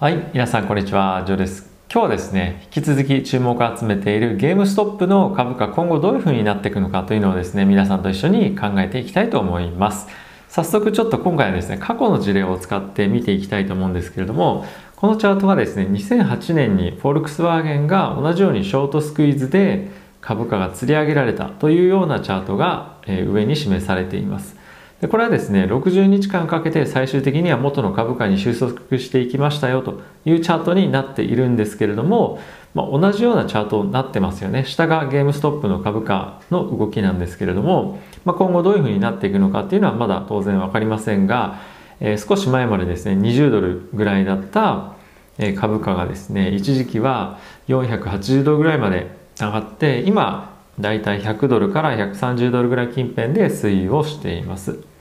はい、皆さんこんにちは、ジョーです。今日はですね、引き続き注目を集めているゲームストップの株価今後どういう風になっていくのかというのをですね、皆さんと一緒に考えていきたいと思います。早速ちょっと今回はですね、過去の事例を使って見ていきたいと思うんですけれども、このチャートはですね、2008年にフォルクスワーゲンが同じようにショートスクイーズで株価が釣り上げられたというようなチャートが上に示されています。でこれはですね60日間かけて最終的には元の株価に収束していきましたよというチャートになっているんですけれども、まあ、同じようなチャートになってますよね。下がゲームストップの株価の動きなんですけれども、まあ、今後どういうふうになっていくのかっていうのはまだ当然分かりませんが、えー、少し前までですね20ドルぐらいだった株価がですね一時期は480ドルぐらいまで上がって今だいたい100ドルから130ドルぐらい近辺で推移をしています。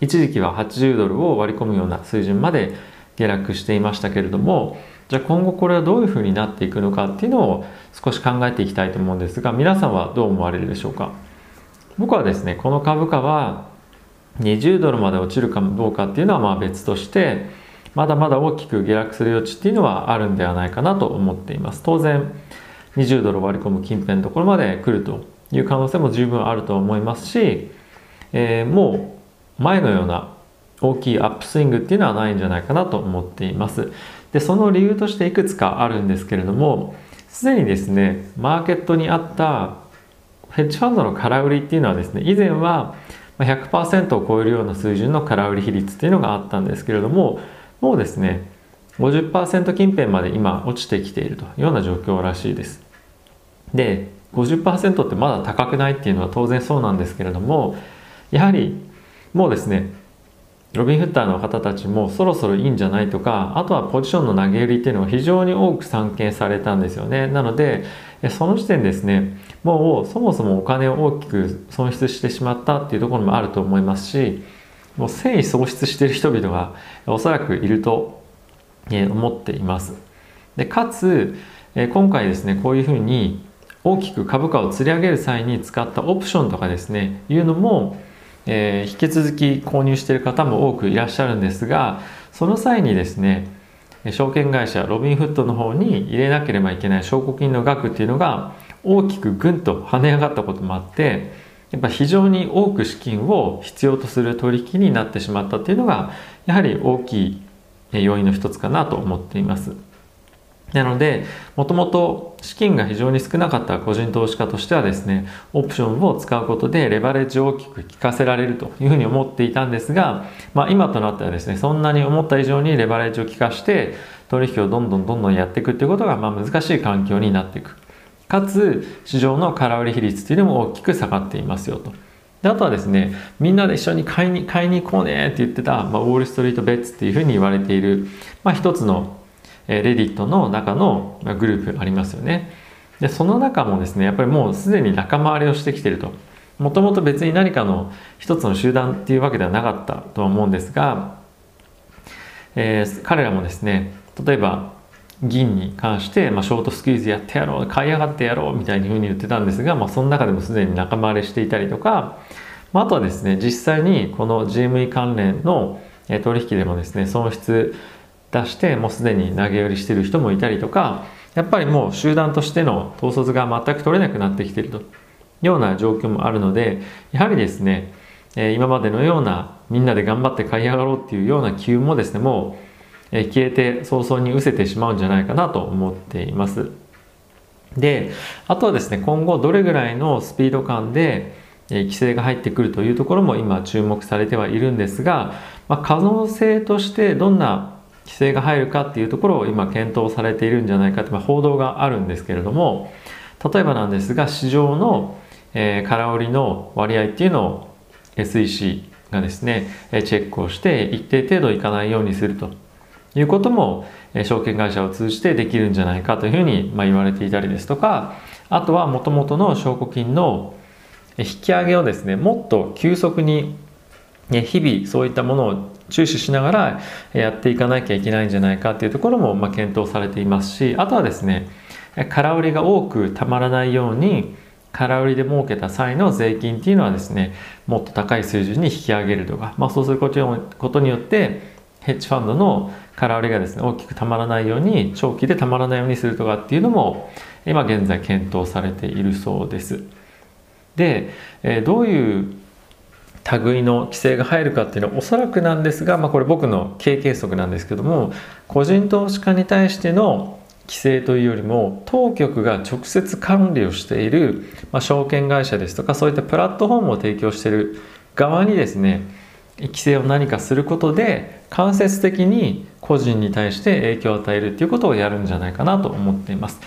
一時期は80ドルを割り込むような水準まで下落していましたけれどもじゃあ今後これはどういうふうになっていくのかっていうのを少し考えていきたいと思うんですが皆さんはどう思われるでしょうか？僕はですねこの株価は20ドルまで落ちるかどうかっていうのはまあ別としてまだまだ大きく下落する余地っていうのはあるんではないかなと思っています。当然20ドル割り込む近辺のところまで来るという可能性も十分あると思いますし、えー、もう前のような大きいアップスイングっていうのはないんじゃないかなと思っています。でその理由としていくつかあるんですけれどもすでにですねマーケットにあったヘッジファンドの空売りっていうのはですね以前は100%を超えるような水準の空売り比率っていうのがあったんですけれどももうですね50%近辺まで今落ちてきているというような状況らしいです。で50%ってまだ高くないっていうのは当然そうなんですけれどもやはりもうですねロビンフッターの方たちもそろそろいいんじゃないとかあとはポジションの投げ売りっていうのが非常に多く散見されたんですよね。なのでその時点ですねもうそもそもお金を大きく損失してしまったっていうところもあると思いますしもう繊維喪失している人々がおそらくいると思っています。でかつ今回ですねこういうふうに大きく株価を釣り上げる際に使ったオプションとかですねいうのも、えー、引き続き購入している方も多くいらっしゃるんですがその際にですね証券会社ロビンフットの方に入れなければいけない証拠金の額っていうのが大きくぐんと跳ね上がったこともあってやっぱ非常に多く資金を必要とする取引になってしまったっていうのがやはり大きい要因の一つかなと思っています。なので、もともと資金が非常に少なかった個人投資家としてはですね、オプションを使うことでレバレッジを大きく効かせられるというふうに思っていたんですが、まあ今となってはですね、そんなに思った以上にレバレッジを効かして取引をどんどんどんどんやっていくっていうことがまあ難しい環境になっていく。かつ、市場の空売り比率っていうのも大きく下がっていますよと。であとはですね、みんなで一緒に買いに買いに行こうねって言ってた、まあ、ウォールストリートベッツっていうふうに言われている、まあ、一つのレディットの中のグループありますよね。で、その中もですね、やっぱりもうすでに仲間割れをしてきてると。もともと別に何かの一つの集団っていうわけではなかったとは思うんですが、えー、彼らもですね、例えば銀に関して、まあ、ショートスクイーズやってやろう、買い上がってやろうみたいにふうに言ってたんですが、まあ、その中でもすでに仲間割れしていたりとか、まあ、あとはですね、実際にこの GME 関連の取引でもですね、損失出してもうすでに投げ売りしてる人もいたりとかやっぱりもう集団としての統率が全く取れなくなってきているとような状況もあるのでやはりですね今までのようなみんなで頑張って買い上がろうっていうような機運もですねもう消えて早々に失せてしまうんじゃないかなと思っています。であとはですね今後どれぐらいのスピード感で規制が入ってくるというところも今注目されてはいるんですが、まあ、可能性としてどんな規制が入るかっていうところを今検討されているんじゃないかという報道があるんですけれども例えばなんですが市場の、えー、空売りの割合っていうのを SEC がですねチェックをして一定程度いかないようにするということも証券会社を通じてできるんじゃないかというふうにまあ言われていたりですとかあとはもともとの証拠金の引き上げをですねもっと急速に日々そういったものを注視しながらやっていかなきゃいけないんじゃないかっていうところもま検討されていますしあとはですね空売りが多くたまらないように空売りで儲けた際の税金っていうのはですねもっと高い水準に引き上げるとか、まあ、そうすることによってヘッジファンドの空売りがですね大きくたまらないように長期でたまらないようにするとかっていうのも今現在検討されているそうです。で、えどういう類の規制が入るかっていうのはおそらくなんですが、まあ、これ僕の経験則なんですけども個人投資家に対しての規制というよりも当局が直接管理をしている、まあ、証券会社ですとかそういったプラットフォームを提供している側にですね規制を何かすることで間接的に個人に対して影響を与えるっていうことをやるんじゃないかなと思っています。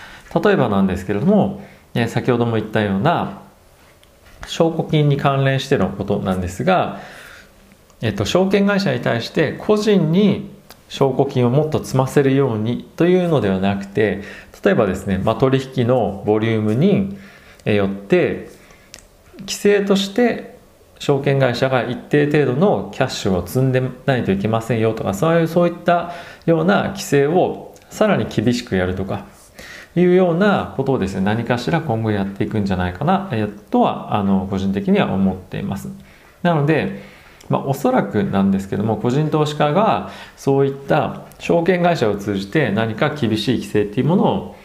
例えばなんですけれども先ほども言ったような証拠金に関連してのことなんですが、えっと、証券会社に対して個人に証拠金をもっと積ませるようにというのではなくて例えばですね、まあ、取引のボリュームによって規制として証券会社が一定程度のキャッシュを積んでないといけませんよとかそういうそういったような規制をさらに厳しくやるとかいうようなことをですね何かしら今後やっていくんじゃないかな、えとはあの個人的には思っていますなので、まあ、おそらくなんですけども個人投資家がそういった証券会社を通じて何か厳しい規制っていうものを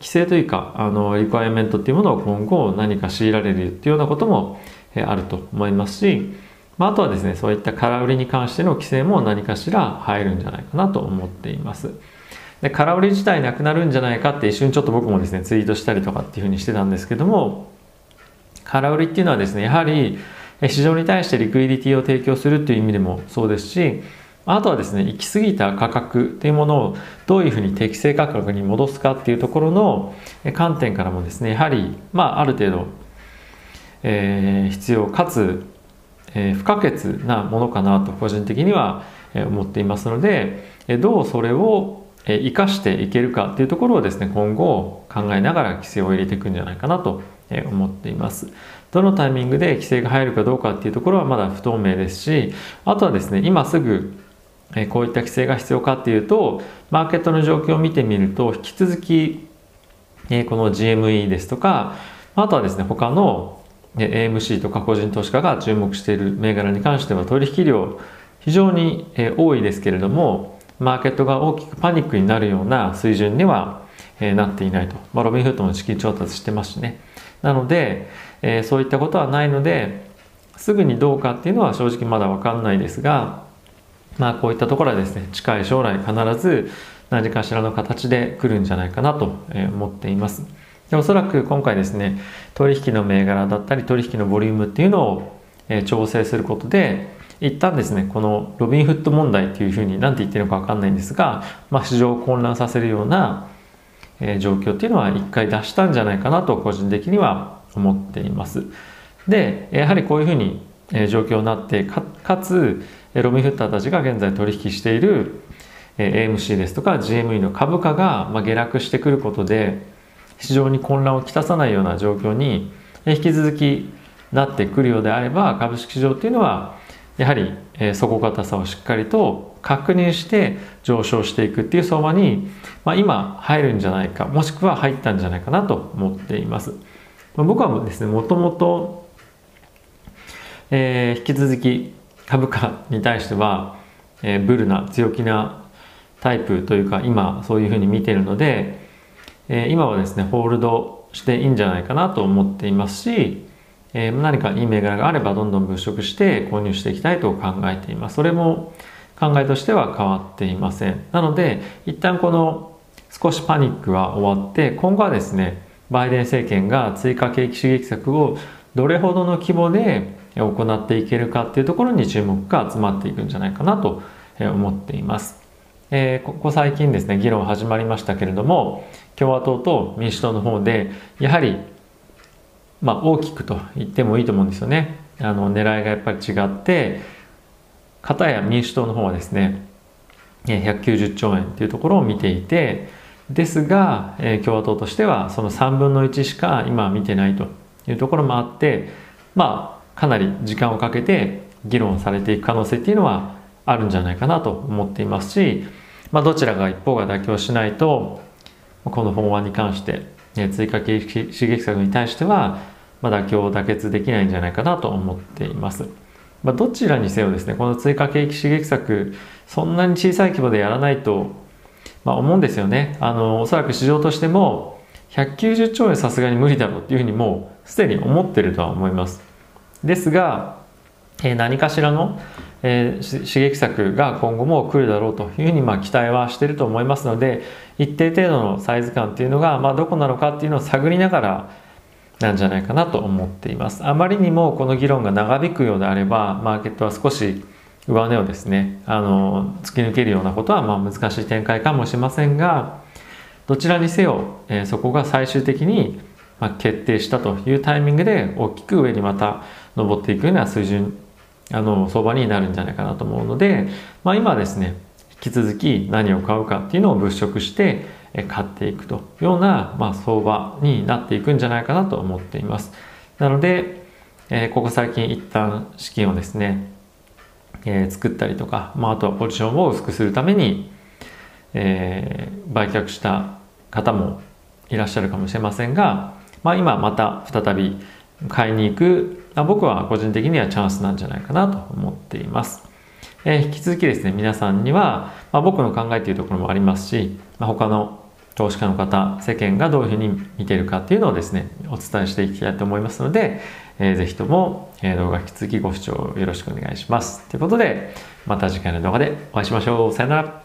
規制というかあのリクワイアメントっていうものを今後何か強いられるっていうようなこともあると思いますし、まあ、あとはですねそういった空売りに関しての規制も何かしら入るんじゃないかなと思っています。で空売り自体なくなるんじゃないかって一瞬ちょっと僕もですねツイートしたりとかっていうふうにしてたんですけども空売りっていうのはですねやはり市場に対してリクイディティを提供するっていう意味でもそうですしあとはですね行き過ぎた価格っていうものをどういうふうに適正価格に戻すかっていうところの観点からもですねやはりまあある程度、えー、必要かつ、えー、不可欠なものかなと個人的には思っていますのでどうそれをえ生かしていけるかっていうところをですね今後考えながら規制を入れていくんじゃないかなと思っています。どのタイミングで規制が入るかどうかっていうところはまだ不透明ですしあとはですね今すぐこういった規制が必要かっていうとマーケットの状況を見てみると引き続きこの GME ですとかあとはですね他の AMC とか個人投資家が注目している銘柄に関しては取引量非常に多いですけれどもマーケットが大きくパニックになるような水準には、えなっていないと、まあ、ロビンフットも資金調達してますしね。なので、え、そういったことはないのですぐにどうかっていうのは正直まだ分かんないですがまあこういったところはですね近い将来必ず何かしらの形で来るんじゃないかなと思っています。でおそらく今回ですね取引の銘柄だったり取引のボリュームっていうのを調整することで一旦ですね。このロビンフッド問題っていうふうに何て言ってるのか分かんないんですが、まあ、市場を混乱させるような、えー、状況っていうのは一回出したんじゃないかなと個人的には思っています。でやはりこういうふうに、えー、状況になってかつロビンフッターたちが現在取引している AMC ですとか GME の株価がまあ下落してくることで市場に混乱をきたさないような状況に引き続きなってくるようであれば株式市場っていうのはやはり、え、底堅さをしっかりと確認して上昇していくっていう相場に、まあ、今入るんじゃないかもしくは入ったんじゃないかなと思っています。まあ、僕はですねもともと、えー、引き続き株価に対しては、えー、ブルな強気なタイプというか今そういうふうに見てるので、えー、今はですねホールドしていいんじゃないかなと思っていますしえー、何かいい銘柄があればどんどん物色して購入していきたいと考えています。それも考えとしては変わっていません。なので、一旦この少しパニックは終わって、今後はですね、バイデン政権が追加景気刺激策をどれほどの規模で行っていけるかっていうところに注目が集まっていくんじゃないかなと思っています。えー、ここ最近ですね、議論始まりましたけれども、共和党と民主党の方で、やはりまあ、大きくと言ってもいいと思うんですよね。あの狙いがやっぱり違って片や民主党の方はですね190兆円というところを見ていてですが、え共和党としてはその3分の1しか今見てないというところもあってまあかなり時間をかけて議論されていく可能性っていうのはあるんじゃないかなと思っていますし、まあ、どちらが一方が妥協しないとこの法案に関して追加刺激策に対してはまあ、妥協妥結できないんじゃないかなと思っています。まあ、どちらにせよですねこの追加景気刺激策そんなに小さい規模でやらないと、まあ、思うんですよねあのおそらく市場としても190兆円さすがに無理だろうっていうふうにもうすでに思ってるとは思いますですが、えー、何かしらの、えー、刺激策が今後も来るだろうというふうにまあ期待はしてると思いますので一定程度のサイズ感っていうのが、まあ、どこなのかっていうのを探りながらなんじゃないかなと思っています。あまりにもこの議論が長引くようであればマーケットは少し上値をですねあの突き抜けるようなことはまあ難しい展開かもしれませんがどちらにせよ、えー、そこが最終的にま決定したというタイミングで大きく上にまた上っていくような水準あの相場になるんじゃないかなと思うので、まあ、今はですね引き続き何を買うかっていうのを物色して買っていくというような、まあ、相場になっていくんじゃないかなと思っています。なので、え、ここ最近一旦資金をですね、え、作ったりとか、まあ、あとはポジションを薄くするために、えー、売却した方もいらっしゃるかもしれませんが、まあ、今また再び買いに行く僕は個人的にはチャンスなんじゃないかなと思っています。えー、引き続きですね皆さんには、まあ、僕の考えというところもありますし、まあ、他の投資家の方世間がどういうふうに見てるかっていうのをですねお伝えしていきたいと思いますので、えー、ぜひとも、えー、動画引き続きご視聴よろしくお願いします。ということでまた次回の動画でお会いしましょう。さよなら。